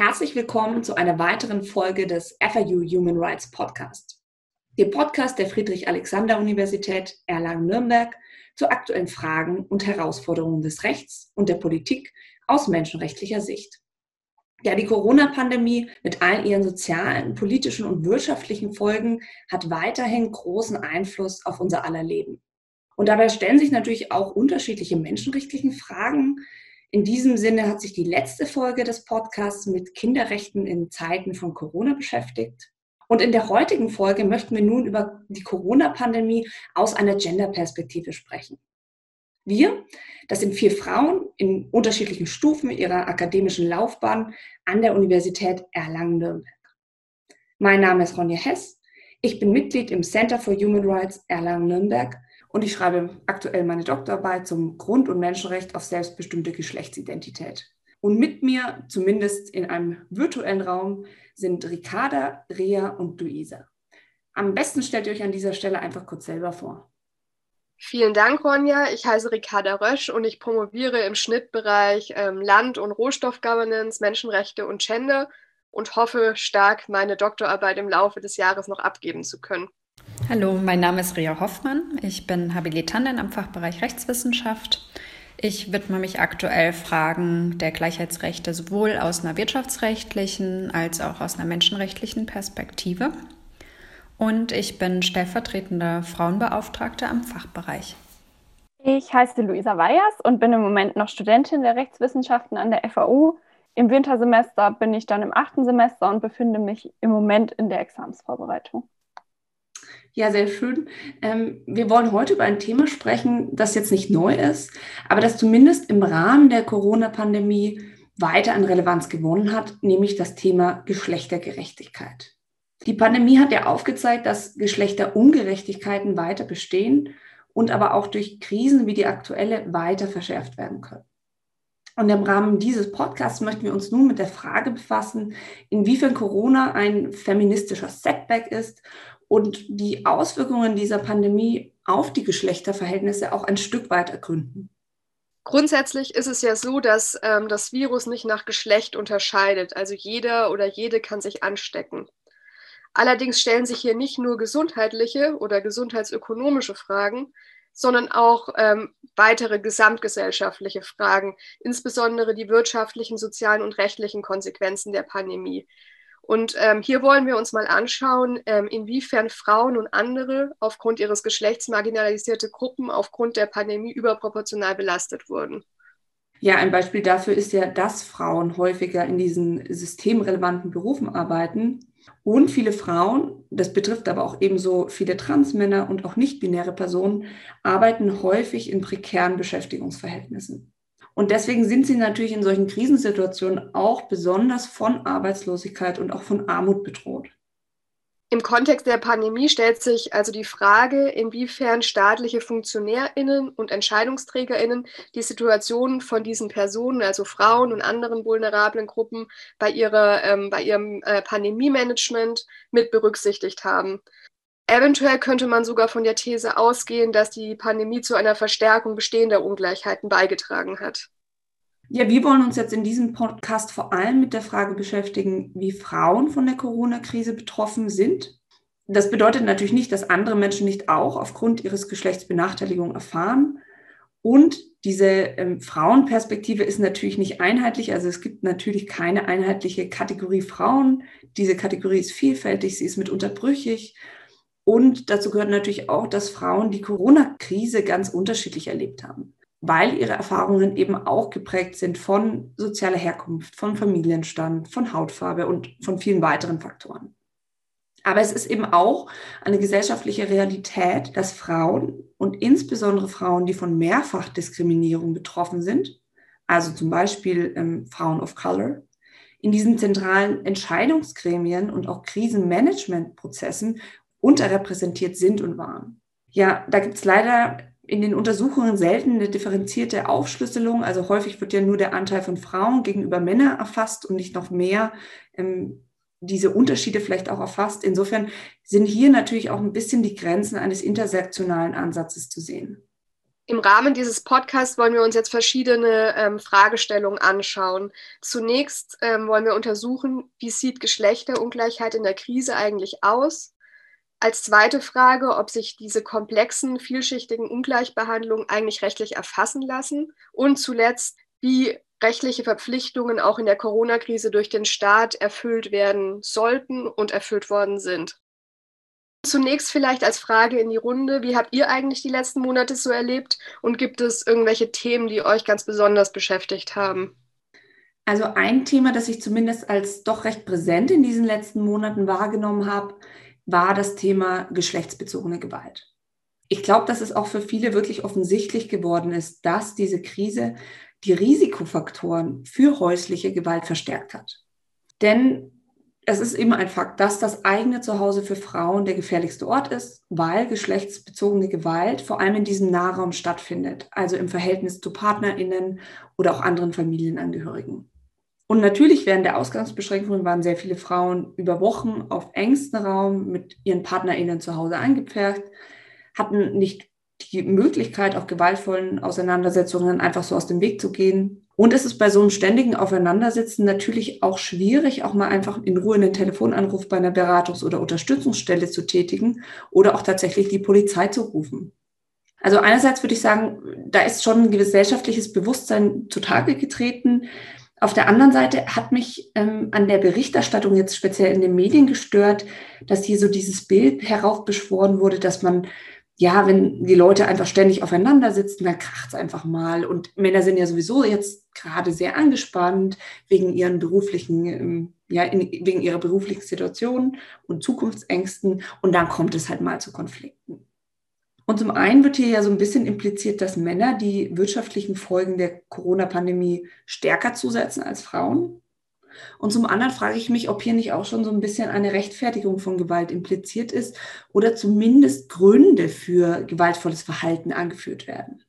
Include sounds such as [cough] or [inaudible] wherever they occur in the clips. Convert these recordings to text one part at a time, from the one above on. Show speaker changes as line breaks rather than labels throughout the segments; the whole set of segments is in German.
Herzlich willkommen zu einer weiteren Folge des FIU Human Rights Podcast. Dem Podcast der Friedrich-Alexander-Universität Erlangen-Nürnberg zu aktuellen Fragen und Herausforderungen des Rechts und der Politik aus menschenrechtlicher Sicht. Ja, die Corona-Pandemie mit all ihren sozialen, politischen und wirtschaftlichen Folgen hat weiterhin großen Einfluss auf unser aller Leben. Und dabei stellen sich natürlich auch unterschiedliche menschenrechtliche Fragen, in diesem Sinne hat sich die letzte Folge des Podcasts mit Kinderrechten in Zeiten von Corona beschäftigt. Und in der heutigen Folge möchten wir nun über die Corona-Pandemie aus einer Gender-Perspektive sprechen. Wir, das sind vier Frauen in unterschiedlichen Stufen ihrer akademischen Laufbahn an der Universität Erlangen-Nürnberg. Mein Name ist Ronja Hess. Ich bin Mitglied im Center for Human Rights Erlangen-Nürnberg und ich schreibe aktuell meine Doktorarbeit zum Grund- und Menschenrecht auf selbstbestimmte Geschlechtsidentität. Und mit mir, zumindest in einem virtuellen Raum, sind Ricarda, Rea und Luisa. Am besten stellt ihr euch an dieser Stelle einfach kurz selber vor.
Vielen Dank, Ronja. Ich heiße Ricarda Rösch und ich promoviere im Schnittbereich ähm, Land- und Rohstoffgovernance, Menschenrechte und Gender und hoffe stark, meine Doktorarbeit im Laufe des Jahres noch abgeben zu können.
Hallo, mein Name ist Ria Hoffmann. Ich bin Habilitantin am Fachbereich Rechtswissenschaft. Ich widme mich aktuell Fragen der Gleichheitsrechte sowohl aus einer wirtschaftsrechtlichen als auch aus einer menschenrechtlichen Perspektive. Und ich bin stellvertretende Frauenbeauftragte am Fachbereich.
Ich heiße Luisa Weyers und bin im Moment noch Studentin der Rechtswissenschaften an der FAU. Im Wintersemester bin ich dann im achten Semester und befinde mich im Moment in der Examsvorbereitung.
Ja, sehr schön. Ähm, wir wollen heute über ein Thema sprechen, das jetzt nicht neu ist, aber das zumindest im Rahmen der Corona-Pandemie weiter an Relevanz gewonnen hat, nämlich das Thema Geschlechtergerechtigkeit. Die Pandemie hat ja aufgezeigt, dass Geschlechterungerechtigkeiten weiter bestehen und aber auch durch Krisen wie die aktuelle weiter verschärft werden können. Und im Rahmen dieses Podcasts möchten wir uns nun mit der Frage befassen, inwiefern Corona ein feministischer Setback ist und die Auswirkungen dieser Pandemie auf die Geschlechterverhältnisse auch ein Stück weit ergründen.
Grundsätzlich ist es ja so, dass ähm, das Virus nicht nach Geschlecht unterscheidet. Also jeder oder jede kann sich anstecken. Allerdings stellen sich hier nicht nur gesundheitliche oder gesundheitsökonomische Fragen, sondern auch ähm, weitere gesamtgesellschaftliche Fragen, insbesondere die wirtschaftlichen, sozialen und rechtlichen Konsequenzen der Pandemie. Und ähm, hier wollen wir uns mal anschauen, ähm, inwiefern Frauen und andere aufgrund ihres Geschlechts marginalisierte Gruppen aufgrund der Pandemie überproportional belastet wurden.
Ja, ein Beispiel dafür ist ja, dass Frauen häufiger in diesen systemrelevanten Berufen arbeiten. Und viele Frauen, das betrifft aber auch ebenso viele Transmänner und auch nicht-binäre Personen, arbeiten häufig in prekären Beschäftigungsverhältnissen. Und deswegen sind sie natürlich in solchen Krisensituationen auch besonders von Arbeitslosigkeit und auch von Armut bedroht.
Im Kontext der Pandemie stellt sich also die Frage, inwiefern staatliche Funktionärinnen und Entscheidungsträgerinnen die Situation von diesen Personen, also Frauen und anderen vulnerablen Gruppen, bei, ihrer, ähm, bei ihrem äh, Pandemie-Management mit berücksichtigt haben. Eventuell könnte man sogar von der These ausgehen, dass die Pandemie zu einer Verstärkung bestehender Ungleichheiten beigetragen hat.
Ja, wir wollen uns jetzt in diesem Podcast vor allem mit der Frage beschäftigen, wie Frauen von der Corona-Krise betroffen sind. Das bedeutet natürlich nicht, dass andere Menschen nicht auch aufgrund ihres Geschlechts Benachteiligung erfahren. Und diese ähm, Frauenperspektive ist natürlich nicht einheitlich. Also es gibt natürlich keine einheitliche Kategorie Frauen. Diese Kategorie ist vielfältig, sie ist mitunter brüchig und dazu gehört natürlich auch, dass Frauen die Corona-Krise ganz unterschiedlich erlebt haben, weil ihre Erfahrungen eben auch geprägt sind von sozialer Herkunft, von Familienstand, von Hautfarbe und von vielen weiteren Faktoren. Aber es ist eben auch eine gesellschaftliche Realität, dass Frauen und insbesondere Frauen, die von Mehrfachdiskriminierung betroffen sind, also zum Beispiel ähm, Frauen of Color, in diesen zentralen Entscheidungsgremien und auch Krisenmanagementprozessen unterrepräsentiert sind und waren. Ja, da gibt es leider in den Untersuchungen selten eine differenzierte Aufschlüsselung. Also häufig wird ja nur der Anteil von Frauen gegenüber Männern erfasst und nicht noch mehr ähm, diese Unterschiede vielleicht auch erfasst. Insofern sind hier natürlich auch ein bisschen die Grenzen eines intersektionalen Ansatzes zu sehen.
Im Rahmen dieses Podcasts wollen wir uns jetzt verschiedene ähm, Fragestellungen anschauen. Zunächst ähm, wollen wir untersuchen, wie sieht Geschlechterungleichheit in der Krise eigentlich aus? Als zweite Frage, ob sich diese komplexen, vielschichtigen Ungleichbehandlungen eigentlich rechtlich erfassen lassen. Und zuletzt, wie rechtliche Verpflichtungen auch in der Corona-Krise durch den Staat erfüllt werden sollten und erfüllt worden sind. Zunächst vielleicht als Frage in die Runde, wie habt ihr eigentlich die letzten Monate so erlebt und gibt es irgendwelche Themen, die euch ganz besonders beschäftigt haben?
Also ein Thema, das ich zumindest als doch recht präsent in diesen letzten Monaten wahrgenommen habe, war das Thema geschlechtsbezogene Gewalt. Ich glaube, dass es auch für viele wirklich offensichtlich geworden ist, dass diese Krise die Risikofaktoren für häusliche Gewalt verstärkt hat. Denn es ist immer ein Fakt, dass das eigene Zuhause für Frauen der gefährlichste Ort ist, weil geschlechtsbezogene Gewalt vor allem in diesem Nahraum stattfindet, also im Verhältnis zu Partnerinnen oder auch anderen Familienangehörigen. Und natürlich während der Ausgangsbeschränkungen waren sehr viele Frauen über Wochen auf engstem Raum mit ihren PartnerInnen zu Hause eingepfercht, hatten nicht die Möglichkeit, auch gewaltvollen Auseinandersetzungen einfach so aus dem Weg zu gehen. Und es ist bei so einem ständigen Aufeinandersitzen natürlich auch schwierig, auch mal einfach in Ruhe einen Telefonanruf bei einer Beratungs- oder Unterstützungsstelle zu tätigen oder auch tatsächlich die Polizei zu rufen. Also einerseits würde ich sagen, da ist schon ein gesellschaftliches Bewusstsein zutage getreten. Auf der anderen Seite hat mich ähm, an der Berichterstattung jetzt speziell in den Medien gestört, dass hier so dieses Bild heraufbeschworen wurde, dass man ja, wenn die Leute einfach ständig aufeinander sitzen, dann kracht es einfach mal. Und Männer sind ja sowieso jetzt gerade sehr angespannt wegen ihren beruflichen, ähm, ja, in, wegen ihrer beruflichen Situation und Zukunftsängsten. Und dann kommt es halt mal zu Konflikten. Und zum einen wird hier ja so ein bisschen impliziert, dass Männer die wirtschaftlichen Folgen der Corona-Pandemie stärker zusetzen als Frauen. Und zum anderen frage ich mich, ob hier nicht auch schon so ein bisschen eine Rechtfertigung von Gewalt impliziert ist oder zumindest Gründe für gewaltvolles Verhalten angeführt werden.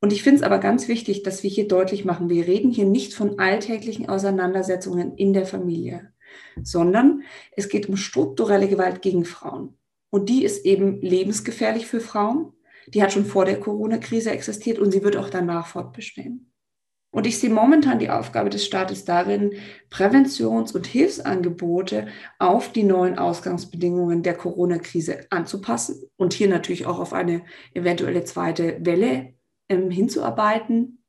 Und ich finde es aber ganz wichtig, dass wir hier deutlich machen, wir reden hier nicht von alltäglichen Auseinandersetzungen in der Familie, sondern es geht um strukturelle Gewalt gegen Frauen. Und die ist eben lebensgefährlich für Frauen. Die hat schon vor der Corona-Krise existiert und sie wird auch danach fortbestehen. Und ich sehe momentan die Aufgabe des Staates darin, Präventions- und Hilfsangebote auf die neuen Ausgangsbedingungen der Corona-Krise anzupassen und hier natürlich auch auf eine eventuelle zweite Welle ähm, hinzuarbeiten.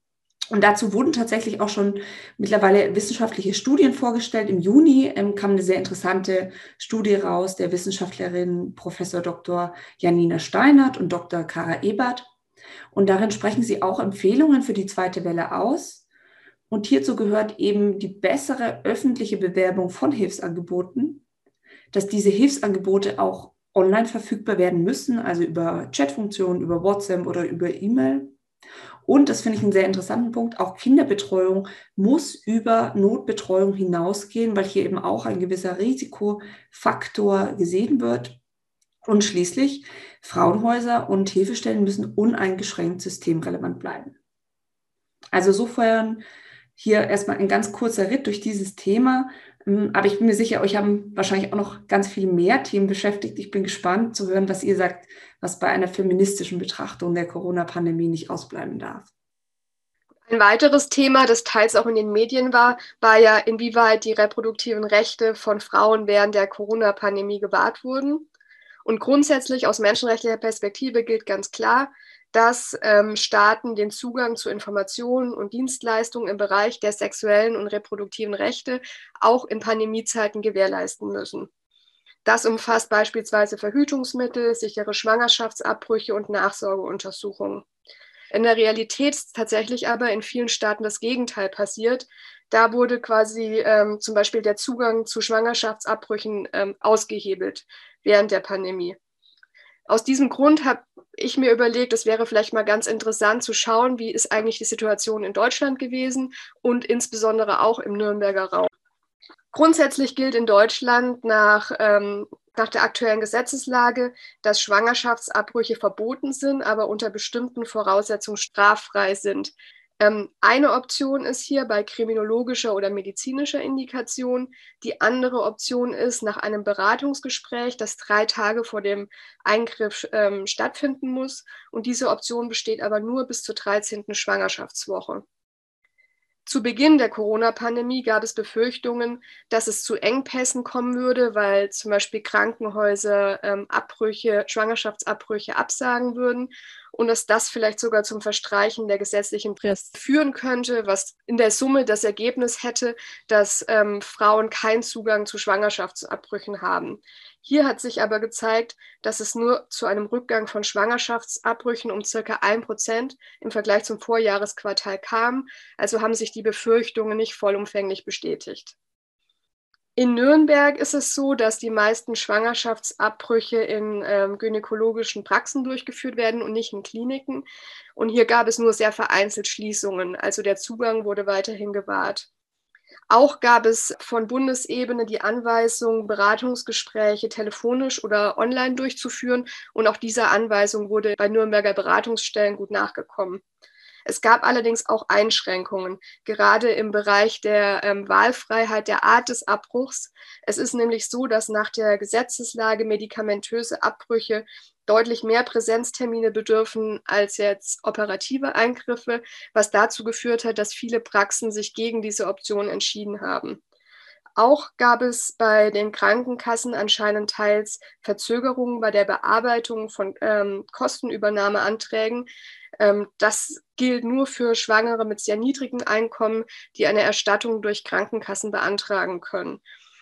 Und dazu wurden tatsächlich auch schon mittlerweile wissenschaftliche Studien vorgestellt. Im Juni ähm, kam eine sehr interessante Studie raus der Wissenschaftlerin Professor Dr. Janina Steinert und Dr. Kara Ebert. Und darin sprechen sie auch Empfehlungen für die zweite Welle aus. Und hierzu gehört eben die bessere öffentliche Bewerbung von Hilfsangeboten, dass diese Hilfsangebote auch online verfügbar werden müssen, also über Chatfunktionen, über WhatsApp oder über E-Mail. Und das finde ich einen sehr interessanten Punkt. Auch Kinderbetreuung muss über Notbetreuung hinausgehen, weil hier eben auch ein gewisser Risikofaktor gesehen wird. Und schließlich, Frauenhäuser und Hilfestellen müssen uneingeschränkt systemrelevant bleiben. Also sofern hier erstmal ein ganz kurzer Ritt durch dieses Thema. Ähm, aber ich bin mir sicher, euch haben wahrscheinlich auch noch ganz viele mehr Themen beschäftigt. Ich bin gespannt zu hören, was ihr sagt, was bei einer feministischen Betrachtung der Corona-Pandemie nicht ausbleiben darf.
Ein weiteres Thema, das teils auch in den Medien war, war ja, inwieweit die reproduktiven Rechte von Frauen während der Corona-Pandemie gewahrt wurden. Und grundsätzlich aus menschenrechtlicher Perspektive gilt ganz klar, dass ähm, Staaten den Zugang zu Informationen und Dienstleistungen im Bereich der sexuellen und reproduktiven Rechte auch in Pandemiezeiten gewährleisten müssen. Das umfasst beispielsweise Verhütungsmittel, sichere Schwangerschaftsabbrüche und Nachsorgeuntersuchungen. In der Realität ist tatsächlich aber in vielen Staaten das Gegenteil passiert. Da wurde quasi ähm, zum Beispiel der Zugang zu Schwangerschaftsabbrüchen ähm, ausgehebelt während der Pandemie. Aus diesem Grund habe ich mir überlegt, es wäre vielleicht mal ganz interessant zu schauen, wie ist eigentlich die Situation in Deutschland gewesen und insbesondere auch im Nürnberger Raum. Grundsätzlich gilt in Deutschland nach, ähm, nach der aktuellen Gesetzeslage, dass Schwangerschaftsabbrüche verboten sind, aber unter bestimmten Voraussetzungen straffrei sind. Ähm, eine Option ist hier bei kriminologischer oder medizinischer Indikation. Die andere Option ist nach einem Beratungsgespräch, das drei Tage vor dem Eingriff ähm, stattfinden muss. Und diese Option besteht aber nur bis zur 13. Schwangerschaftswoche. Zu Beginn der Corona-Pandemie gab es Befürchtungen, dass es zu Engpässen kommen würde, weil zum Beispiel Krankenhäuser ähm, Abbrüche, Schwangerschaftsabbrüche absagen würden und dass das vielleicht sogar zum Verstreichen der gesetzlichen Frist führen könnte, was in der Summe das Ergebnis hätte, dass ähm, Frauen keinen Zugang zu Schwangerschaftsabbrüchen haben. Hier hat sich aber gezeigt, dass es nur zu einem Rückgang von Schwangerschaftsabbrüchen um circa ein Prozent im Vergleich zum Vorjahresquartal kam. Also haben sich die Befürchtungen nicht vollumfänglich bestätigt. In Nürnberg ist es so, dass die meisten Schwangerschaftsabbrüche in ähm, gynäkologischen Praxen durchgeführt werden und nicht in Kliniken. Und hier gab es nur sehr vereinzelt Schließungen. Also der Zugang wurde weiterhin gewahrt. Auch gab es von Bundesebene die Anweisung, Beratungsgespräche telefonisch oder online durchzuführen. Und auch dieser Anweisung wurde bei Nürnberger Beratungsstellen gut nachgekommen. Es gab allerdings auch Einschränkungen, gerade im Bereich der ähm, Wahlfreiheit der Art des Abbruchs. Es ist nämlich so, dass nach der Gesetzeslage medikamentöse Abbrüche deutlich mehr Präsenztermine bedürfen als jetzt operative Eingriffe, was dazu geführt hat, dass viele Praxen sich gegen diese Option entschieden haben. Auch gab es bei den Krankenkassen anscheinend teils Verzögerungen bei der Bearbeitung von ähm, Kostenübernahmeanträgen, ähm, das gilt nur für Schwangere mit sehr niedrigen Einkommen, die eine Erstattung durch Krankenkassen beantragen können.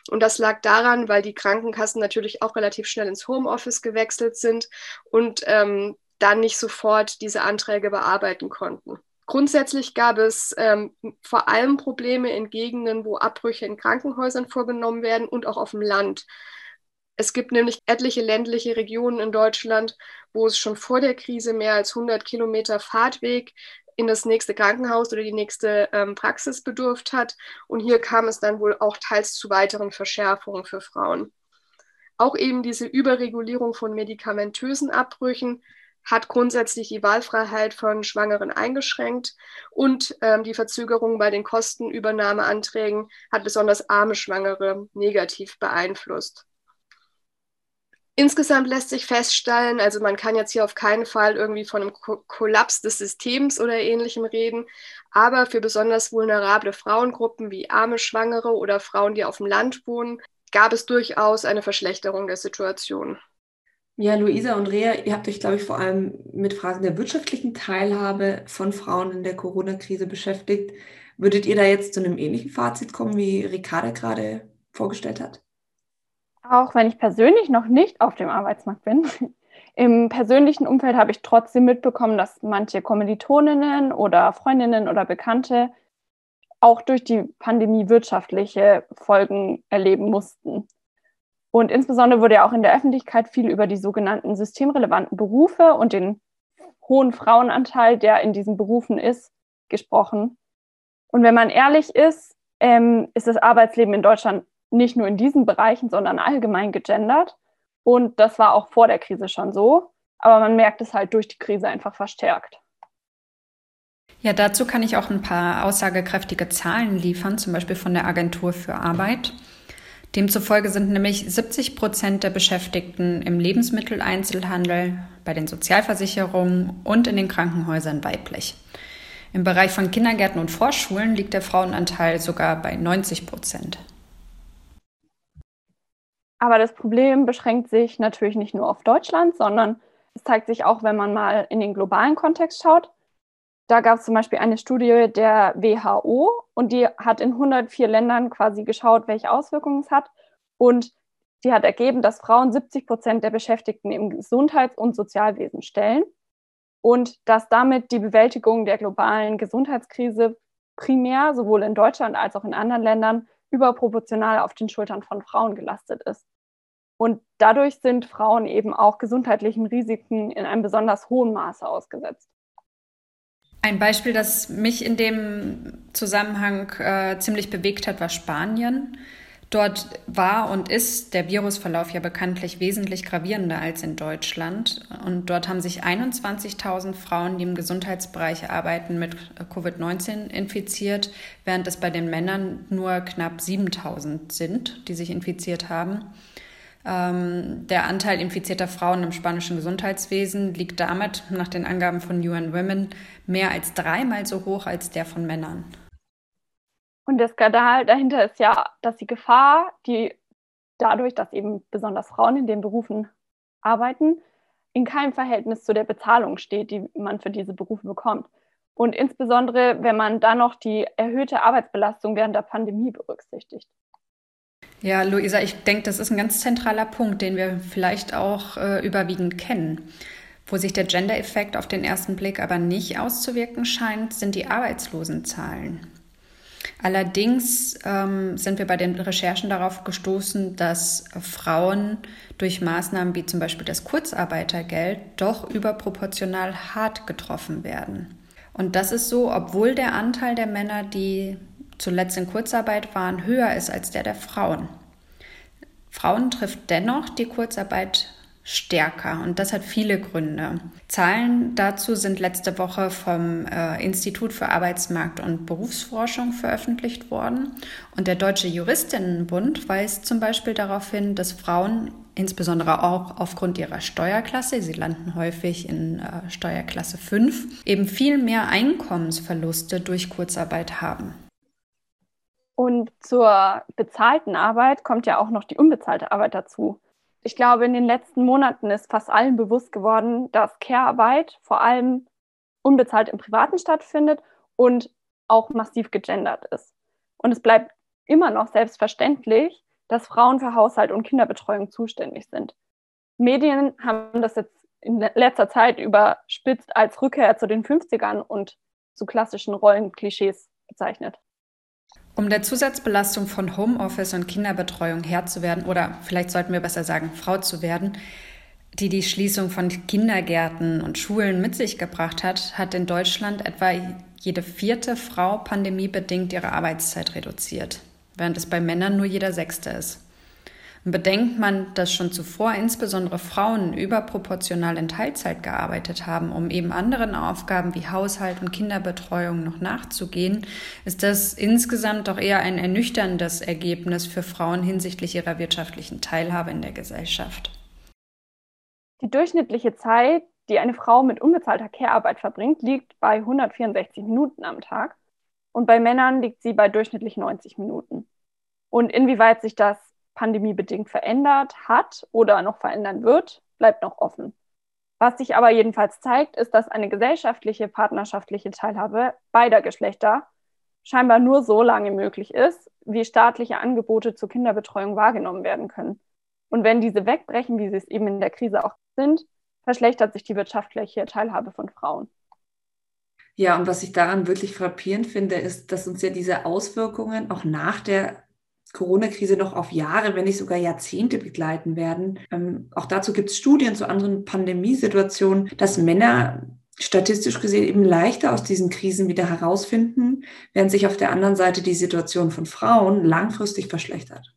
Und das lag daran, weil die Krankenkassen natürlich auch relativ schnell ins Homeoffice gewechselt sind und ähm, dann nicht sofort diese Anträge bearbeiten konnten. Grundsätzlich gab es ähm, vor allem Probleme in Gegenden, wo Abbrüche in Krankenhäusern vorgenommen werden und auch auf dem Land. Es gibt nämlich etliche ländliche Regionen in Deutschland, wo es schon vor der Krise mehr als 100 Kilometer Fahrtweg in das nächste Krankenhaus oder die nächste ähm, Praxis bedurft hat. Und hier kam es dann wohl auch teils zu weiteren Verschärfungen für Frauen. Auch eben diese Überregulierung von medikamentösen Abbrüchen hat grundsätzlich die Wahlfreiheit von Schwangeren eingeschränkt und ähm, die Verzögerung bei den Kostenübernahmeanträgen hat besonders arme Schwangere negativ beeinflusst. Insgesamt lässt sich feststellen, also man kann jetzt hier auf keinen Fall irgendwie von einem Ko Kollaps des Systems oder ähnlichem reden, aber für besonders vulnerable Frauengruppen wie arme Schwangere oder Frauen, die auf dem Land wohnen, gab es durchaus eine Verschlechterung der Situation.
Ja, Luisa und Rea, ihr habt euch, glaube ich, vor allem mit Fragen der wirtschaftlichen Teilhabe von Frauen in der Corona-Krise beschäftigt. Würdet ihr da jetzt zu einem ähnlichen Fazit kommen, wie Ricarda gerade vorgestellt hat?
Auch wenn ich persönlich noch nicht auf dem Arbeitsmarkt bin, [laughs] im persönlichen Umfeld habe ich trotzdem mitbekommen, dass manche Kommilitoninnen oder Freundinnen oder Bekannte auch durch die Pandemie wirtschaftliche Folgen erleben mussten. Und insbesondere wurde ja auch in der Öffentlichkeit viel über die sogenannten systemrelevanten Berufe und den hohen Frauenanteil, der in diesen Berufen ist, gesprochen. Und wenn man ehrlich ist, ähm, ist das Arbeitsleben in Deutschland nicht nur in diesen Bereichen, sondern allgemein gegendert. Und das war auch vor der Krise schon so. Aber man merkt es halt durch die Krise einfach verstärkt.
Ja, dazu kann ich auch ein paar aussagekräftige Zahlen liefern, zum Beispiel von der Agentur für Arbeit. Demzufolge sind nämlich 70 Prozent der Beschäftigten im Lebensmitteleinzelhandel, bei den Sozialversicherungen und in den Krankenhäusern weiblich. Im Bereich von Kindergärten und Vorschulen liegt der Frauenanteil sogar bei 90 Prozent.
Aber das Problem beschränkt sich natürlich nicht nur auf Deutschland, sondern es zeigt sich auch, wenn man mal in den globalen Kontext schaut. Da gab es zum Beispiel eine Studie der WHO und die hat in 104 Ländern quasi geschaut, welche Auswirkungen es hat. Und die hat ergeben, dass Frauen 70 Prozent der Beschäftigten im Gesundheits- und Sozialwesen stellen und dass damit die Bewältigung der globalen Gesundheitskrise primär sowohl in Deutschland als auch in anderen Ländern überproportional auf den Schultern von Frauen gelastet ist. Und dadurch sind Frauen eben auch gesundheitlichen Risiken in einem besonders hohen Maße ausgesetzt.
Ein Beispiel, das mich in dem Zusammenhang äh, ziemlich bewegt hat, war Spanien. Dort war und ist der Virusverlauf ja bekanntlich wesentlich gravierender als in Deutschland. Und dort haben sich 21.000 Frauen, die im Gesundheitsbereich arbeiten, mit Covid-19 infiziert, während es bei den Männern nur knapp 7.000 sind, die sich infiziert haben. Ähm, der Anteil infizierter Frauen im spanischen Gesundheitswesen liegt damit nach den Angaben von UN Women mehr als dreimal so hoch als der von Männern.
Und der Skandal dahinter ist ja, dass die Gefahr, die dadurch, dass eben besonders Frauen in den Berufen arbeiten, in keinem Verhältnis zu der Bezahlung steht, die man für diese Berufe bekommt. Und insbesondere, wenn man dann noch die erhöhte Arbeitsbelastung während der Pandemie berücksichtigt.
Ja, Luisa, ich denke, das ist ein ganz zentraler Punkt, den wir vielleicht auch äh, überwiegend kennen. Wo sich der Gender-Effekt auf den ersten Blick aber nicht auszuwirken scheint, sind die Arbeitslosenzahlen. Allerdings ähm, sind wir bei den Recherchen darauf gestoßen, dass Frauen durch Maßnahmen wie zum Beispiel das Kurzarbeitergeld doch überproportional hart getroffen werden. Und das ist so, obwohl der Anteil der Männer, die zuletzt in Kurzarbeit waren, höher ist als der der Frauen. Frauen trifft dennoch die Kurzarbeit stärker und das hat viele Gründe. Zahlen dazu sind letzte Woche vom äh, Institut für Arbeitsmarkt und Berufsforschung veröffentlicht worden und der Deutsche Juristinnenbund weist zum Beispiel darauf hin, dass Frauen insbesondere auch aufgrund ihrer Steuerklasse, sie landen häufig in äh, Steuerklasse 5, eben viel mehr Einkommensverluste durch Kurzarbeit haben.
Und zur bezahlten Arbeit kommt ja auch noch die unbezahlte Arbeit dazu ich glaube, in den letzten Monaten ist fast allen bewusst geworden, dass Care-Arbeit vor allem unbezahlt im Privaten stattfindet und auch massiv gegendert ist. Und es bleibt immer noch selbstverständlich, dass Frauen für Haushalt und Kinderbetreuung zuständig sind. Medien haben das jetzt in letzter Zeit überspitzt als Rückkehr zu den 50ern und zu klassischen Rollenklischees bezeichnet.
Um der Zusatzbelastung von Homeoffice und Kinderbetreuung Herr zu werden, oder vielleicht sollten wir besser sagen, Frau zu werden, die die Schließung von Kindergärten und Schulen mit sich gebracht hat, hat in Deutschland etwa jede vierte Frau pandemiebedingt ihre Arbeitszeit reduziert, während es bei Männern nur jeder sechste ist. Bedenkt man, dass schon zuvor insbesondere Frauen überproportional in Teilzeit gearbeitet haben, um eben anderen Aufgaben wie Haushalt und Kinderbetreuung noch nachzugehen, ist das insgesamt doch eher ein ernüchterndes Ergebnis für Frauen hinsichtlich ihrer wirtschaftlichen Teilhabe in der Gesellschaft.
Die durchschnittliche Zeit, die eine Frau mit unbezahlter Care-Arbeit verbringt, liegt bei 164 Minuten am Tag und bei Männern liegt sie bei durchschnittlich 90 Minuten. Und inwieweit sich das pandemiebedingt verändert hat oder noch verändern wird, bleibt noch offen. Was sich aber jedenfalls zeigt, ist, dass eine gesellschaftliche, partnerschaftliche Teilhabe beider Geschlechter scheinbar nur so lange möglich ist, wie staatliche Angebote zur Kinderbetreuung wahrgenommen werden können. Und wenn diese wegbrechen, wie sie es eben in der Krise auch sind, verschlechtert sich die wirtschaftliche Teilhabe von Frauen.
Ja, und was ich daran wirklich frappierend finde, ist, dass uns ja diese Auswirkungen auch nach der Corona-Krise noch auf Jahre, wenn nicht sogar Jahrzehnte begleiten werden. Ähm, auch dazu gibt es Studien zu anderen Pandemiesituationen, dass Männer statistisch gesehen eben leichter aus diesen Krisen wieder herausfinden, während sich auf der anderen Seite die Situation von Frauen langfristig verschlechtert.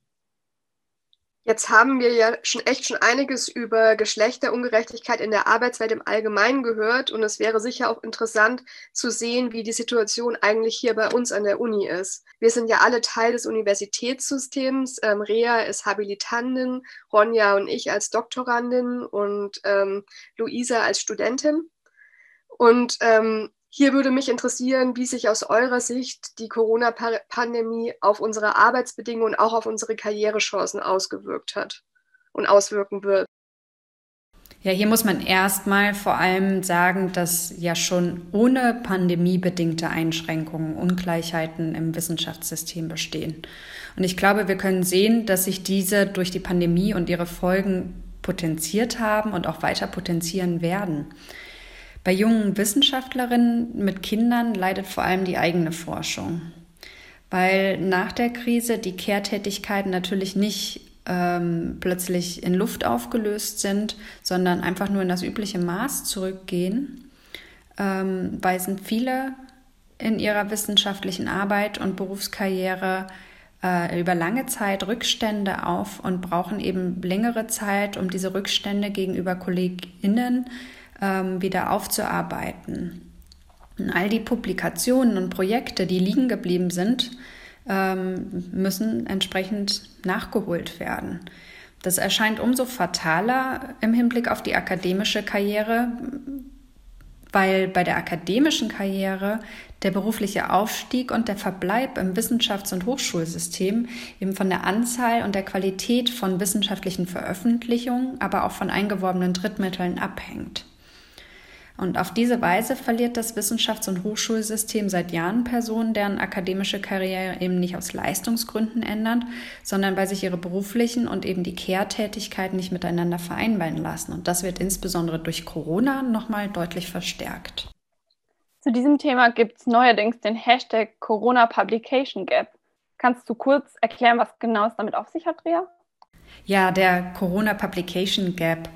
Jetzt haben wir ja schon echt schon einiges über Geschlechterungerechtigkeit in der Arbeitswelt im Allgemeinen gehört und es wäre sicher auch interessant zu sehen, wie die Situation eigentlich hier bei uns an der Uni ist. Wir sind ja alle Teil des Universitätssystems. Ähm, Rea ist Habilitantin, Ronja und ich als Doktorandin und ähm, Luisa als Studentin. Und ähm, hier würde mich interessieren, wie sich aus eurer Sicht die Corona-Pandemie auf unsere Arbeitsbedingungen und auch auf unsere Karrierechancen ausgewirkt hat und auswirken wird.
Ja, hier muss man erstmal vor allem sagen, dass ja schon ohne pandemiebedingte Einschränkungen Ungleichheiten im Wissenschaftssystem bestehen. Und ich glaube, wir können sehen, dass sich diese durch die Pandemie und ihre Folgen potenziert haben und auch weiter potenzieren werden. Bei jungen Wissenschaftlerinnen mit Kindern leidet vor allem die eigene Forschung, weil nach der Krise die Kehrtätigkeiten natürlich nicht ähm, plötzlich in Luft aufgelöst sind, sondern einfach nur in das übliche Maß zurückgehen, ähm, weisen viele in ihrer wissenschaftlichen Arbeit und Berufskarriere äh, über lange Zeit Rückstände auf und brauchen eben längere Zeit, um diese Rückstände gegenüber KollegInnen ähm, wieder aufzuarbeiten. Und all die Publikationen und Projekte, die liegen geblieben sind, ähm, müssen entsprechend nachgeholt werden. Das erscheint umso fataler im Hinblick auf die akademische Karriere, weil bei der akademischen Karriere der berufliche Aufstieg und der Verbleib im Wissenschafts- und Hochschulsystem eben von der Anzahl und der Qualität von wissenschaftlichen Veröffentlichungen, aber auch von eingeworbenen Drittmitteln abhängt. Und auf diese Weise verliert das Wissenschafts- und Hochschulsystem seit Jahren Personen, deren akademische Karriere eben nicht aus Leistungsgründen ändert, sondern weil sich ihre beruflichen und eben die Kehrtätigkeit nicht miteinander vereinbaren lassen. Und das wird insbesondere durch Corona nochmal deutlich verstärkt.
Zu diesem Thema gibt es neuerdings den Hashtag Corona Publication Gap. Kannst du kurz erklären, was genau es damit auf sich hat, Ria?
Ja, der Corona Publication Gap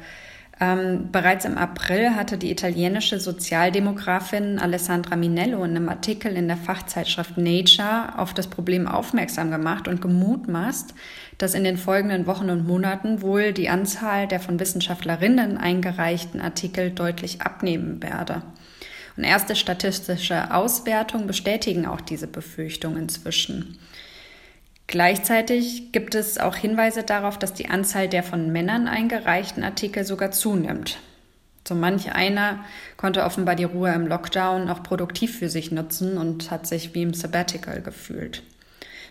ähm, bereits im April hatte die italienische Sozialdemografin Alessandra Minello in einem Artikel in der Fachzeitschrift Nature auf das Problem aufmerksam gemacht und gemutmaßt, dass in den folgenden Wochen und Monaten wohl die Anzahl der von Wissenschaftlerinnen eingereichten Artikel deutlich abnehmen werde. Und erste statistische Auswertungen bestätigen auch diese Befürchtung inzwischen. Gleichzeitig gibt es auch Hinweise darauf, dass die Anzahl der von Männern eingereichten Artikel sogar zunimmt. So manch einer konnte offenbar die Ruhe im Lockdown auch produktiv für sich nutzen und hat sich wie im Sabbatical gefühlt.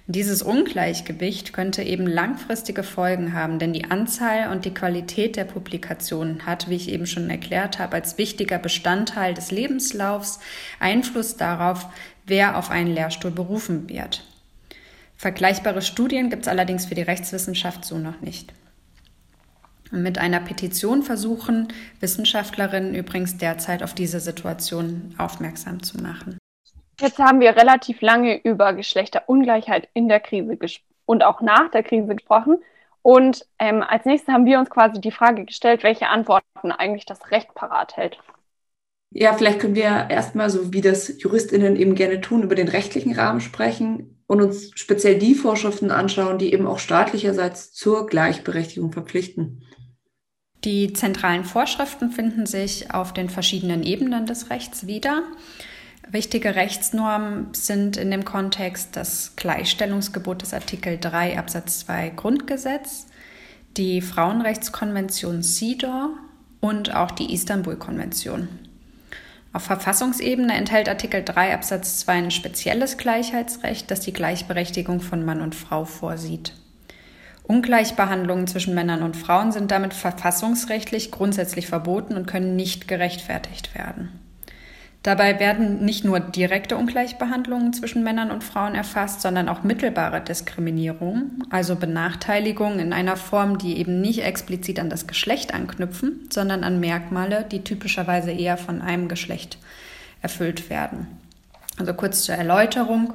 Dieses Ungleichgewicht könnte eben langfristige Folgen haben, denn die Anzahl und die Qualität der Publikationen hat, wie ich eben schon erklärt habe, als wichtiger Bestandteil des Lebenslaufs Einfluss darauf, wer auf einen Lehrstuhl berufen wird. Vergleichbare Studien gibt es allerdings für die Rechtswissenschaft so noch nicht. Und mit einer Petition versuchen Wissenschaftlerinnen übrigens derzeit auf diese Situation aufmerksam zu machen.
Jetzt haben wir relativ lange über Geschlechterungleichheit in der Krise und auch nach der Krise gesprochen. Und ähm, als nächstes haben wir uns quasi die Frage gestellt, welche Antworten eigentlich das Recht parat hält.
Ja, vielleicht können wir erstmal, so wie das JuristInnen eben gerne tun, über den rechtlichen Rahmen sprechen und uns speziell die Vorschriften anschauen, die eben auch staatlicherseits zur Gleichberechtigung verpflichten.
Die zentralen Vorschriften finden sich auf den verschiedenen Ebenen des Rechts wieder. Wichtige Rechtsnormen sind in dem Kontext das Gleichstellungsgebot des Artikel 3 Absatz 2 Grundgesetz, die Frauenrechtskonvention CEDAW und auch die Istanbul-Konvention. Auf Verfassungsebene enthält Artikel 3 Absatz 2 ein spezielles Gleichheitsrecht, das die Gleichberechtigung von Mann und Frau vorsieht. Ungleichbehandlungen zwischen Männern und Frauen sind damit verfassungsrechtlich grundsätzlich verboten und können nicht gerechtfertigt werden. Dabei werden nicht nur direkte Ungleichbehandlungen zwischen Männern und Frauen erfasst, sondern auch mittelbare Diskriminierung, also Benachteiligung in einer Form, die eben nicht explizit an das Geschlecht anknüpfen, sondern an Merkmale, die typischerweise eher von einem Geschlecht erfüllt werden. Also kurz zur Erläuterung.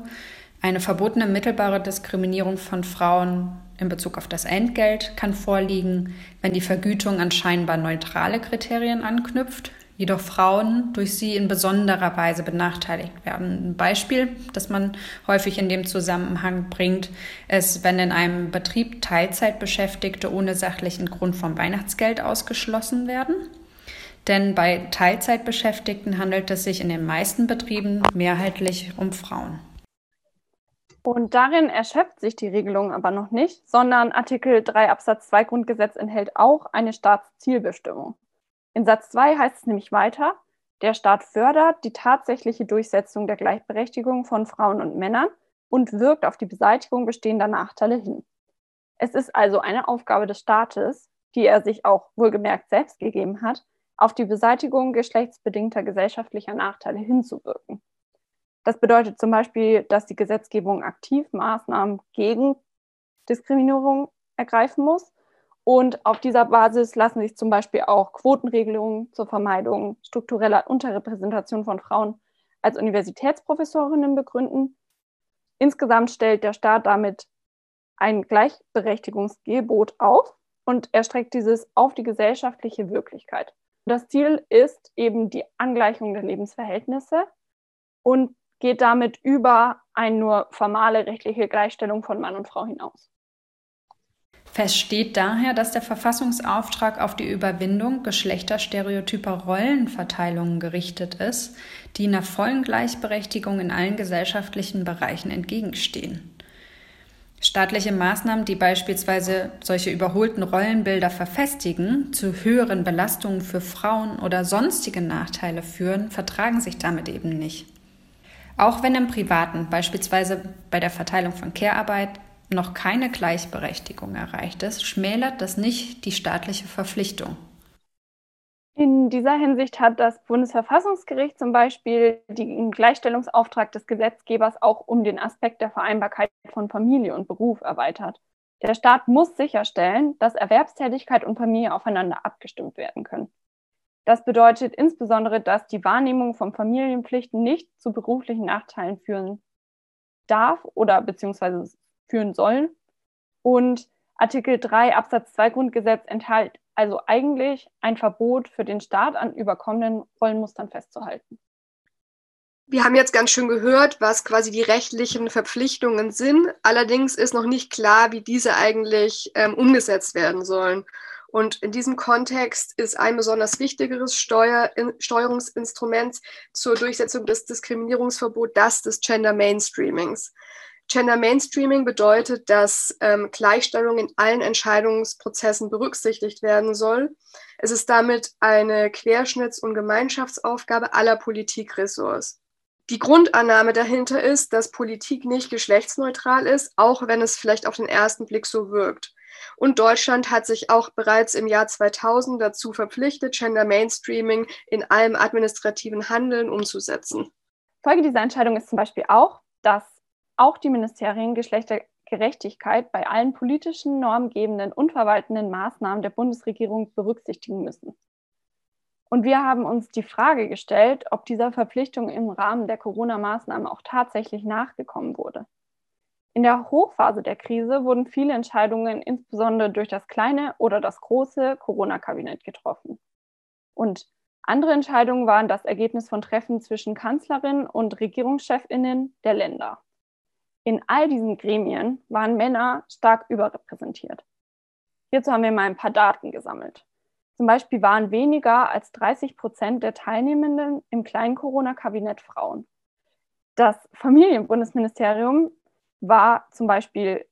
Eine verbotene mittelbare Diskriminierung von Frauen in Bezug auf das Entgelt kann vorliegen, wenn die Vergütung an scheinbar neutrale Kriterien anknüpft, jedoch Frauen durch sie in besonderer Weise benachteiligt werden. Ein Beispiel, das man häufig in dem Zusammenhang bringt, ist, wenn in einem Betrieb Teilzeitbeschäftigte ohne sachlichen Grund vom Weihnachtsgeld ausgeschlossen werden. Denn bei Teilzeitbeschäftigten handelt es sich in den meisten Betrieben mehrheitlich um Frauen.
Und darin erschöpft sich die Regelung aber noch nicht, sondern Artikel 3 Absatz 2 Grundgesetz enthält auch eine Staatszielbestimmung. In Satz 2 heißt es nämlich weiter, der Staat fördert die tatsächliche Durchsetzung der Gleichberechtigung von Frauen und Männern und wirkt auf die Beseitigung bestehender Nachteile hin. Es ist also eine Aufgabe des Staates, die er sich auch wohlgemerkt selbst gegeben hat, auf die Beseitigung geschlechtsbedingter gesellschaftlicher Nachteile hinzuwirken. Das bedeutet zum Beispiel, dass die Gesetzgebung aktiv Maßnahmen gegen Diskriminierung ergreifen muss und auf dieser Basis lassen sich zum Beispiel auch Quotenregelungen zur Vermeidung struktureller Unterrepräsentation von Frauen als Universitätsprofessorinnen begründen. Insgesamt stellt der Staat damit ein Gleichberechtigungsgebot auf und erstreckt dieses auf die gesellschaftliche Wirklichkeit. Das Ziel ist eben die Angleichung der Lebensverhältnisse und geht damit über eine nur formale rechtliche Gleichstellung von Mann und Frau hinaus.
Fest steht daher, dass der Verfassungsauftrag auf die Überwindung geschlechterstereotyper Rollenverteilungen gerichtet ist, die einer vollen Gleichberechtigung in allen gesellschaftlichen Bereichen entgegenstehen. Staatliche Maßnahmen, die beispielsweise solche überholten Rollenbilder verfestigen, zu höheren Belastungen für Frauen oder sonstige Nachteile führen, vertragen sich damit eben nicht. Auch wenn im Privaten, beispielsweise bei der Verteilung von Care-Arbeit, noch keine Gleichberechtigung erreicht ist, schmälert das nicht die staatliche Verpflichtung.
In dieser Hinsicht hat das Bundesverfassungsgericht zum Beispiel den Gleichstellungsauftrag des Gesetzgebers auch um den Aspekt der Vereinbarkeit von Familie und Beruf erweitert. Der Staat muss sicherstellen, dass Erwerbstätigkeit und Familie aufeinander abgestimmt werden können. Das bedeutet insbesondere, dass die Wahrnehmung von Familienpflichten nicht zu beruflichen Nachteilen führen darf oder beziehungsweise führen sollen. Und Artikel 3 Absatz 2 Grundgesetz enthält also eigentlich ein Verbot für den Staat an überkommenen Rollenmustern festzuhalten.
Wir haben jetzt ganz schön gehört, was quasi die rechtlichen Verpflichtungen sind. Allerdings ist noch nicht klar, wie diese eigentlich ähm, umgesetzt werden sollen. Und in diesem Kontext ist ein besonders wichtigeres Steuer, Steuerungsinstrument zur Durchsetzung des Diskriminierungsverbots das des Gender Mainstreamings. Gender Mainstreaming bedeutet, dass ähm, Gleichstellung in allen Entscheidungsprozessen berücksichtigt werden soll. Es ist damit eine Querschnitts- und Gemeinschaftsaufgabe aller Politikressorts. Die Grundannahme dahinter ist, dass Politik nicht geschlechtsneutral ist, auch wenn es vielleicht auf den ersten Blick so wirkt. Und Deutschland hat sich auch bereits im Jahr 2000 dazu verpflichtet, Gender Mainstreaming in allem administrativen Handeln umzusetzen.
Folge dieser Entscheidung ist zum Beispiel auch, dass auch die Ministerien Geschlechtergerechtigkeit bei allen politischen, normgebenden und verwaltenden Maßnahmen der Bundesregierung berücksichtigen müssen. Und wir haben uns die Frage gestellt, ob dieser Verpflichtung im Rahmen der Corona-Maßnahmen auch tatsächlich nachgekommen wurde. In der Hochphase der Krise wurden viele Entscheidungen insbesondere durch das kleine oder das große Corona-Kabinett getroffen. Und andere Entscheidungen waren das Ergebnis von Treffen zwischen Kanzlerin und Regierungschefinnen der Länder. In all diesen Gremien waren Männer stark überrepräsentiert. Hierzu haben wir mal ein paar Daten gesammelt. Zum Beispiel waren weniger als 30 Prozent der Teilnehmenden im kleinen Corona-Kabinett Frauen. Das Familienbundesministerium war zum Beispiel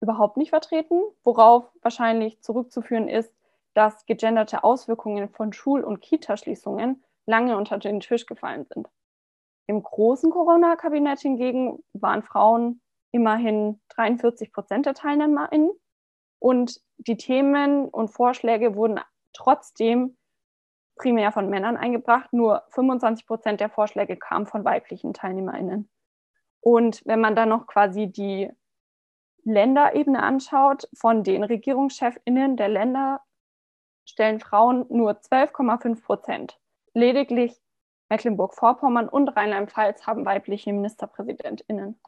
überhaupt nicht vertreten, worauf wahrscheinlich zurückzuführen ist, dass gegenderte Auswirkungen von Schul- und Kitaschließungen lange unter den Tisch gefallen sind. Im großen Corona-Kabinett hingegen waren Frauen immerhin 43 Prozent der TeilnehmerInnen und die Themen und Vorschläge wurden trotzdem primär von Männern eingebracht. Nur 25 Prozent der Vorschläge kamen von weiblichen TeilnehmerInnen. Und wenn man dann noch quasi die Länderebene anschaut, von den RegierungschefInnen der Länder stellen Frauen nur 12,5 Prozent. Lediglich Mecklenburg-Vorpommern und Rheinland-Pfalz haben weibliche MinisterpräsidentInnen.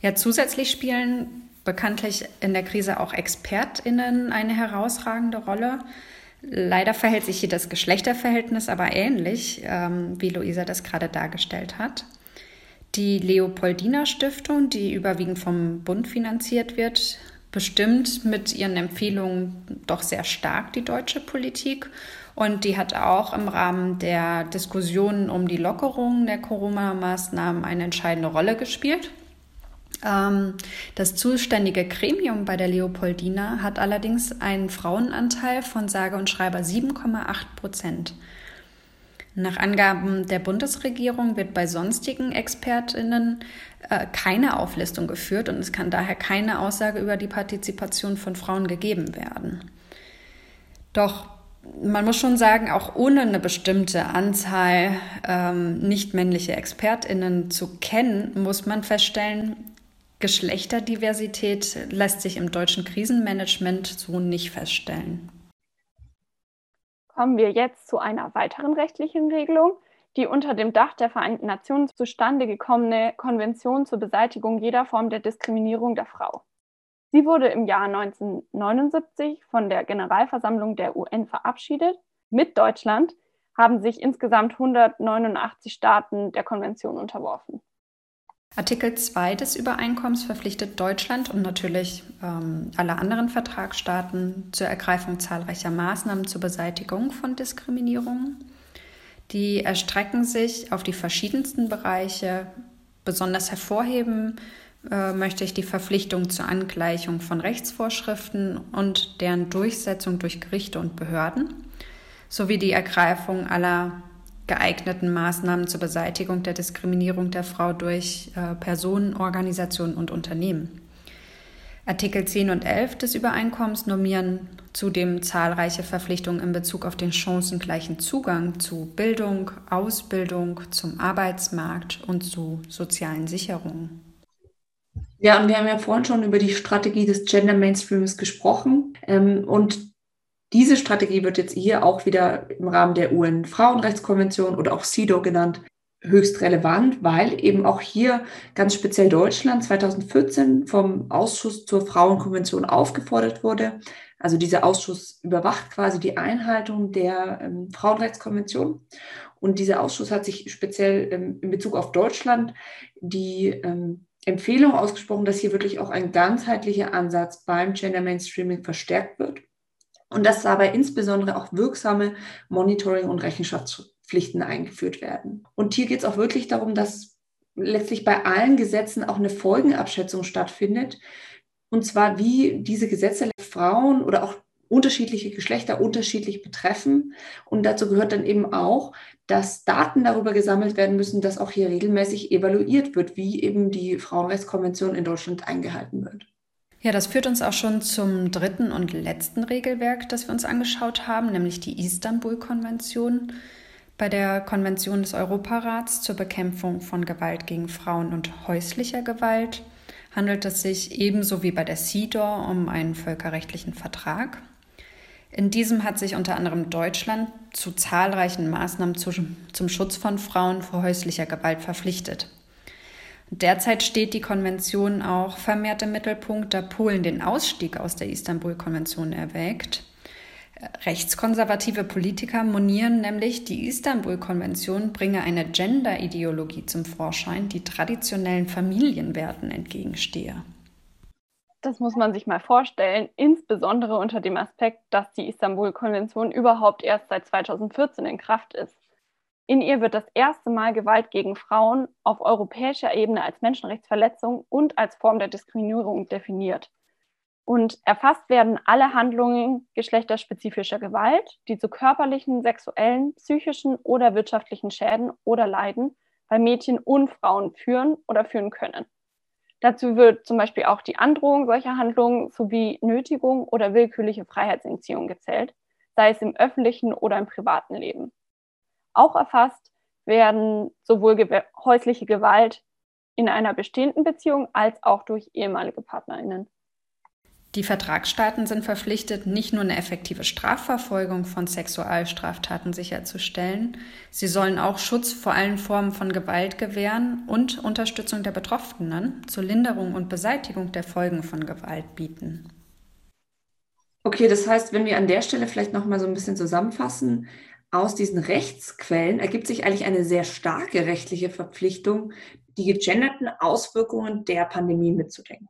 Ja, zusätzlich spielen bekanntlich in der Krise auch ExpertInnen eine herausragende Rolle. Leider verhält sich hier das Geschlechterverhältnis aber ähnlich, ähm, wie Luisa das gerade dargestellt hat. Die Leopoldina Stiftung, die überwiegend vom Bund finanziert wird, bestimmt mit ihren Empfehlungen doch sehr stark die deutsche Politik und die hat auch im Rahmen der Diskussionen um die Lockerung der Corona-Maßnahmen eine entscheidende Rolle gespielt. Ähm, das zuständige Gremium bei der Leopoldina hat allerdings einen Frauenanteil von sage und schreiber 7,8 Prozent. Nach Angaben der Bundesregierung wird bei sonstigen Expertinnen äh, keine Auflistung geführt und es kann daher keine Aussage über die Partizipation von Frauen gegeben werden. Doch man muss schon sagen, auch ohne eine bestimmte Anzahl ähm, nicht männliche Expertinnen zu kennen, muss man feststellen, Geschlechterdiversität lässt sich im deutschen Krisenmanagement so nicht feststellen.
Kommen wir jetzt zu einer weiteren rechtlichen Regelung, die unter dem Dach der Vereinten Nationen zustande gekommene Konvention zur Beseitigung jeder Form der Diskriminierung der Frau. Sie wurde im Jahr 1979 von der Generalversammlung der UN verabschiedet. Mit Deutschland haben sich insgesamt 189 Staaten der Konvention unterworfen.
Artikel 2 des Übereinkommens verpflichtet Deutschland und natürlich ähm, alle anderen Vertragsstaaten zur Ergreifung zahlreicher Maßnahmen zur Beseitigung von Diskriminierung. Die erstrecken sich auf die verschiedensten Bereiche. Besonders hervorheben äh, möchte ich die Verpflichtung zur Angleichung von Rechtsvorschriften und deren Durchsetzung durch Gerichte und Behörden sowie die Ergreifung aller geeigneten Maßnahmen zur Beseitigung der Diskriminierung der Frau durch äh, Personen, Organisationen und Unternehmen. Artikel 10 und 11 des Übereinkommens normieren zudem zahlreiche Verpflichtungen in Bezug auf den chancengleichen Zugang zu Bildung, Ausbildung, zum Arbeitsmarkt und zu sozialen Sicherungen.
Ja, und wir haben ja vorhin schon über die Strategie des Gender Mainstreams gesprochen. Ähm, und diese Strategie wird jetzt hier auch wieder im Rahmen der UN-Frauenrechtskonvention oder auch CEDAW genannt, höchst relevant, weil eben auch hier ganz speziell Deutschland 2014 vom Ausschuss zur Frauenkonvention aufgefordert wurde. Also dieser Ausschuss überwacht quasi die Einhaltung der ähm, Frauenrechtskonvention. Und dieser Ausschuss hat sich speziell ähm, in Bezug auf Deutschland die ähm, Empfehlung ausgesprochen, dass hier wirklich auch ein ganzheitlicher Ansatz beim Gender Mainstreaming verstärkt wird und dass dabei insbesondere auch wirksame Monitoring- und Rechenschaftspflichten eingeführt werden. Und hier geht es auch wirklich darum, dass letztlich bei allen Gesetzen auch eine Folgenabschätzung stattfindet. Und zwar, wie diese Gesetze Frauen oder auch unterschiedliche Geschlechter unterschiedlich betreffen. Und dazu gehört dann eben auch, dass Daten darüber gesammelt werden müssen, dass auch hier regelmäßig evaluiert wird, wie eben die Frauenrechtskonvention in Deutschland eingehalten wird.
Ja, das führt uns auch schon zum dritten und letzten Regelwerk, das wir uns angeschaut haben, nämlich die Istanbul-Konvention. Bei der Konvention des Europarats zur Bekämpfung von Gewalt gegen Frauen und häuslicher Gewalt handelt es sich ebenso wie bei der CEDAW um einen völkerrechtlichen Vertrag. In diesem hat sich unter anderem Deutschland zu zahlreichen Maßnahmen zum Schutz von Frauen vor häuslicher Gewalt verpflichtet. Derzeit steht die Konvention auch vermehrt im Mittelpunkt, da Polen den Ausstieg aus der Istanbul-Konvention erwägt. Rechtskonservative Politiker monieren nämlich, die Istanbul-Konvention bringe eine Gender-Ideologie zum Vorschein, die traditionellen Familienwerten entgegenstehe.
Das muss man sich mal vorstellen, insbesondere unter dem Aspekt, dass die Istanbul-Konvention überhaupt erst seit 2014 in Kraft ist. In ihr wird das erste Mal Gewalt gegen Frauen auf europäischer Ebene als Menschenrechtsverletzung und als Form der Diskriminierung definiert. Und erfasst werden alle Handlungen geschlechterspezifischer Gewalt, die zu körperlichen, sexuellen, psychischen oder wirtschaftlichen Schäden oder Leiden bei Mädchen und Frauen führen oder führen können. Dazu wird zum Beispiel auch die Androhung solcher Handlungen sowie Nötigung oder willkürliche Freiheitsentziehung gezählt, sei es im öffentlichen oder im privaten Leben auch erfasst werden sowohl gew häusliche Gewalt in einer bestehenden Beziehung als auch durch ehemalige Partnerinnen.
Die Vertragsstaaten sind verpflichtet, nicht nur eine effektive Strafverfolgung von Sexualstraftaten sicherzustellen, sie sollen auch Schutz vor allen Formen von Gewalt gewähren und Unterstützung der Betroffenen zur Linderung und Beseitigung der Folgen von Gewalt bieten.
Okay, das heißt, wenn wir an der Stelle vielleicht noch mal so ein bisschen zusammenfassen, aus diesen Rechtsquellen ergibt sich eigentlich eine sehr starke rechtliche Verpflichtung, die gegenderten Auswirkungen der Pandemie mitzudenken.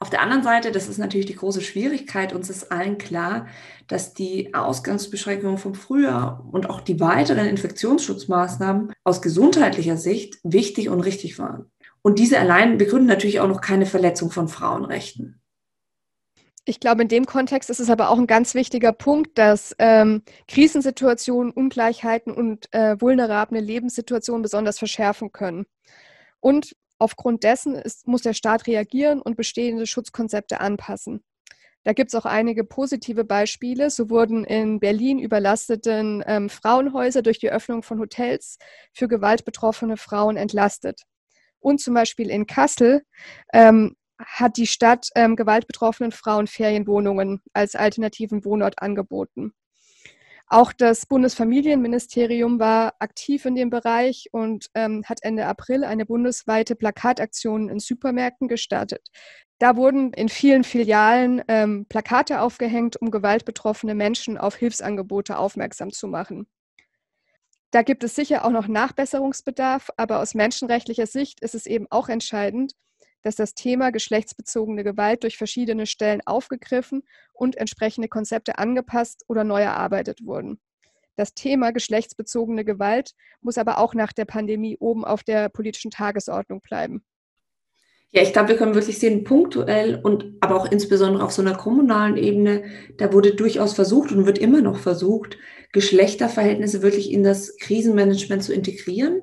Auf der anderen Seite, das ist natürlich die große Schwierigkeit, uns ist allen klar, dass die Ausgangsbeschränkungen vom Frühjahr und auch die weiteren Infektionsschutzmaßnahmen aus gesundheitlicher Sicht wichtig und richtig waren. Und diese allein begründen natürlich auch noch keine Verletzung von Frauenrechten.
Ich glaube, in dem Kontext ist es aber auch ein ganz wichtiger Punkt, dass ähm, Krisensituationen, Ungleichheiten und äh, vulnerable Lebenssituationen besonders verschärfen können. Und aufgrund dessen ist, muss der Staat reagieren und bestehende Schutzkonzepte anpassen. Da gibt es auch einige positive Beispiele. So wurden in Berlin überlasteten ähm, Frauenhäuser durch die Öffnung von Hotels für gewaltbetroffene Frauen entlastet. Und zum Beispiel in Kassel ähm, hat die Stadt ähm, gewaltbetroffenen Frauen Ferienwohnungen als alternativen Wohnort angeboten. Auch das Bundesfamilienministerium war aktiv in dem Bereich und ähm, hat Ende April eine bundesweite Plakataktion in Supermärkten gestartet. Da wurden in vielen Filialen ähm, Plakate aufgehängt, um gewaltbetroffene Menschen auf Hilfsangebote aufmerksam zu machen. Da gibt es sicher auch noch Nachbesserungsbedarf, aber aus menschenrechtlicher Sicht ist es eben auch entscheidend, dass das Thema geschlechtsbezogene Gewalt durch verschiedene Stellen aufgegriffen und entsprechende Konzepte angepasst oder neu erarbeitet wurden. Das Thema geschlechtsbezogene Gewalt muss aber auch nach der Pandemie oben auf der politischen Tagesordnung bleiben.
Ja, ich glaube, wir können wirklich sehen, punktuell und aber auch insbesondere auf so einer kommunalen Ebene, da wurde durchaus versucht und wird immer noch versucht, Geschlechterverhältnisse wirklich in das Krisenmanagement zu integrieren.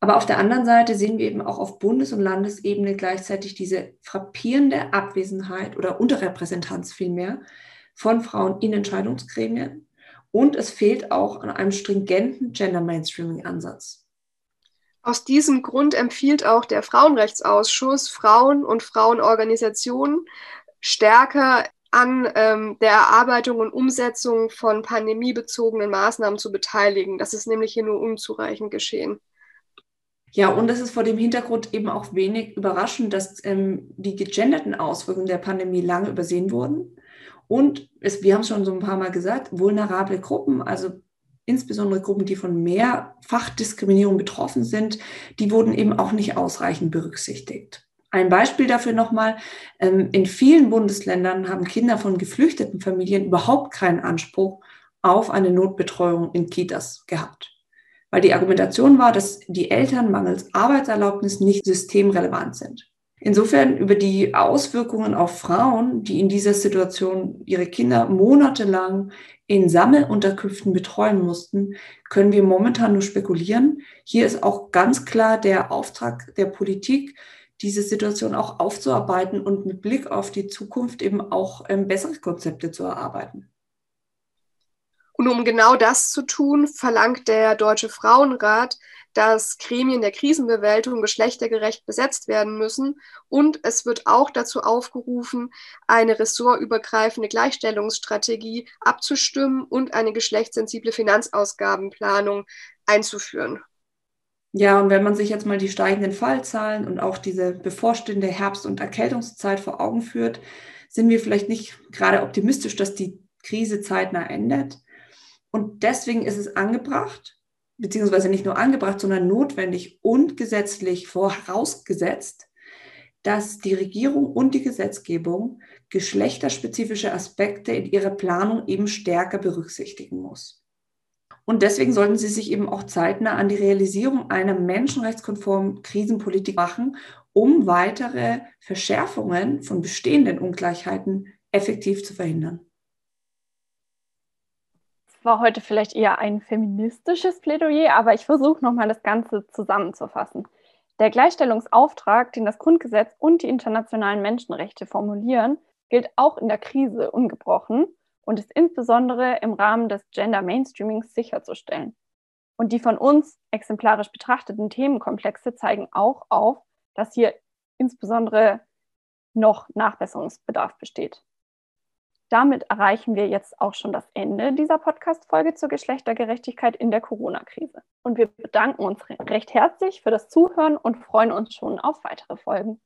Aber auf der anderen Seite sehen wir eben auch auf Bundes- und Landesebene gleichzeitig diese frappierende Abwesenheit oder Unterrepräsentanz vielmehr von Frauen in Entscheidungsgremien. Und es fehlt auch an einem stringenten Gender Mainstreaming-Ansatz.
Aus diesem Grund empfiehlt auch der Frauenrechtsausschuss Frauen und Frauenorganisationen stärker an ähm, der Erarbeitung und Umsetzung von pandemiebezogenen Maßnahmen zu beteiligen. Das ist nämlich hier nur unzureichend geschehen.
Ja, und es ist vor dem Hintergrund eben auch wenig überraschend, dass ähm, die gegenderten Auswirkungen der Pandemie lange übersehen wurden. Und es, wir haben es schon so ein paar Mal gesagt, vulnerable Gruppen, also insbesondere Gruppen, die von Mehrfachdiskriminierung betroffen sind, die wurden eben auch nicht ausreichend berücksichtigt. Ein Beispiel dafür nochmal, ähm, in vielen Bundesländern haben Kinder von geflüchteten Familien überhaupt keinen Anspruch auf eine Notbetreuung in Kitas gehabt. Weil die Argumentation war, dass die Eltern mangels Arbeitserlaubnis nicht systemrelevant sind. Insofern über die Auswirkungen auf Frauen, die in dieser Situation ihre Kinder monatelang in Sammelunterkünften betreuen mussten, können wir momentan nur spekulieren. Hier ist auch ganz klar der Auftrag der Politik, diese Situation auch aufzuarbeiten und mit Blick auf die Zukunft eben auch ähm, bessere Konzepte zu erarbeiten.
Und um genau das zu tun, verlangt der Deutsche Frauenrat, dass Gremien der Krisenbewältigung geschlechtergerecht besetzt werden müssen. Und es wird auch dazu aufgerufen, eine ressortübergreifende Gleichstellungsstrategie abzustimmen und eine geschlechtssensible Finanzausgabenplanung einzuführen.
Ja, und wenn man sich jetzt mal die steigenden Fallzahlen und auch diese bevorstehende Herbst- und Erkältungszeit vor Augen führt, sind wir vielleicht nicht gerade optimistisch, dass die Krise zeitnah endet. Und deswegen ist es angebracht, beziehungsweise nicht nur angebracht, sondern notwendig und gesetzlich vorausgesetzt, dass die Regierung und die Gesetzgebung geschlechterspezifische Aspekte in ihrer Planung eben stärker berücksichtigen muss. Und deswegen sollten sie sich eben auch zeitnah an die Realisierung einer menschenrechtskonformen Krisenpolitik machen, um weitere Verschärfungen von bestehenden Ungleichheiten effektiv zu verhindern
war heute vielleicht eher ein feministisches Plädoyer, aber ich versuche nochmal das Ganze zusammenzufassen. Der Gleichstellungsauftrag, den das Grundgesetz und die internationalen Menschenrechte formulieren, gilt auch in der Krise ungebrochen und ist insbesondere im Rahmen des Gender Mainstreamings sicherzustellen. Und die von uns exemplarisch betrachteten Themenkomplexe zeigen auch auf, dass hier insbesondere noch Nachbesserungsbedarf besteht damit erreichen wir jetzt auch schon das Ende dieser Podcast-Folge zur Geschlechtergerechtigkeit in der Corona-Krise. Und wir bedanken uns recht herzlich für das Zuhören und freuen uns schon auf weitere Folgen.